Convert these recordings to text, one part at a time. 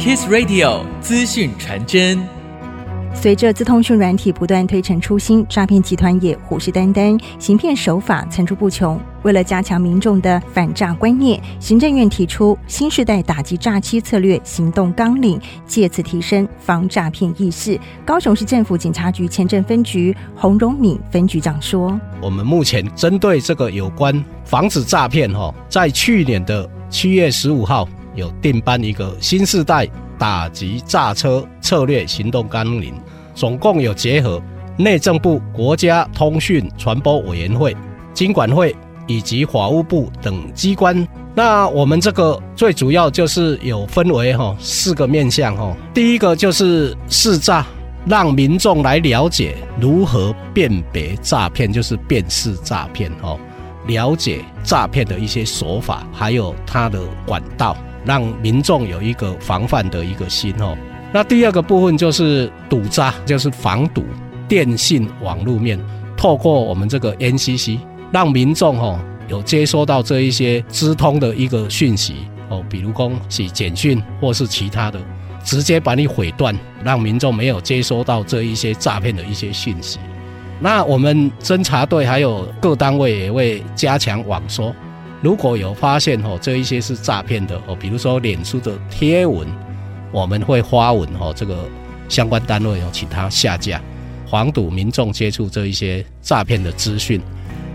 Kiss Radio 资讯传真。随着资通讯软体不断推陈出新，诈骗集团也虎视眈眈，行骗手法层出不穷。为了加强民众的反诈观念，行政院提出新时代打击诈欺策略行动纲领，借此提升防诈骗意识。高雄市政府警察局前镇分局洪荣敏分局长说：“我们目前针对这个有关防止诈骗，哈，在去年的七月十五号有订颁一个新世代。”打击诈车策略行动纲领，总共有结合内政部、国家通讯传播委员会、金管会以及法务部等机关。那我们这个最主要就是有分为哈四个面向哈。第一个就是识诈，让民众来了解如何辨别诈骗，就是辨识诈骗哈，了解诈骗的一些手法，还有它的管道。让民众有一个防范的一个心哦。那第二个部分就是堵诈，就是防堵电信网络面，透过我们这个 NCC，让民众哦有接收到这一些资通的一个讯息哦，比如说是简讯或是其他的，直接把你毁断，让民众没有接收到这一些诈骗的一些讯息。那我们侦查队还有各单位也会加强网搜。如果有发现哦，这一些是诈骗的哦，比如说脸书的贴文，我们会发文哦，这个相关单位哦，请他下架，防堵民众接触这一些诈骗的资讯。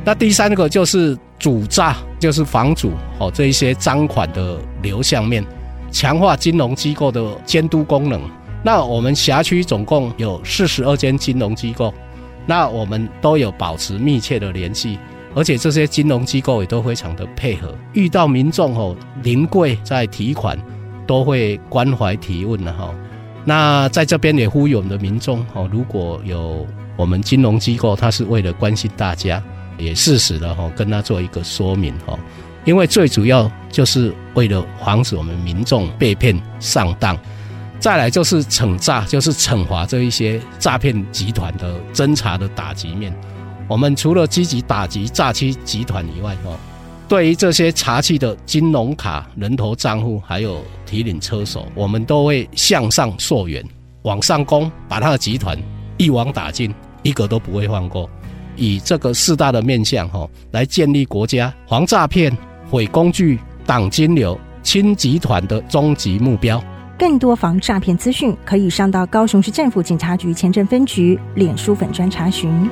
那第三个就是主诈，就是防主哦这一些赃款的流向面，强化金融机构的监督功能。那我们辖区总共有四十二间金融机构，那我们都有保持密切的联系。而且这些金融机构也都非常的配合，遇到民众哦临柜在提款，都会关怀提问的哈。那在这边也呼吁我们的民众哦，如果有我们金融机构，他是为了关心大家，也适时的哈跟他做一个说明哈。因为最主要就是为了防止我们民众被骗上当，再来就是惩诈，就是惩罚这一些诈骗集团的侦查的打击面。我们除了积极打击诈欺集团以外，哦，对于这些查缉的金融卡、人头账户，还有提领车手，我们都会向上溯源，往上攻，把他的集团一网打尽，一个都不会放过。以这个四大的面向，哈，来建立国家防诈骗、毁工具、挡金流、清集团的终极目标。更多防诈骗资讯，可以上到高雄市政府警察局前镇分局脸书粉专查询。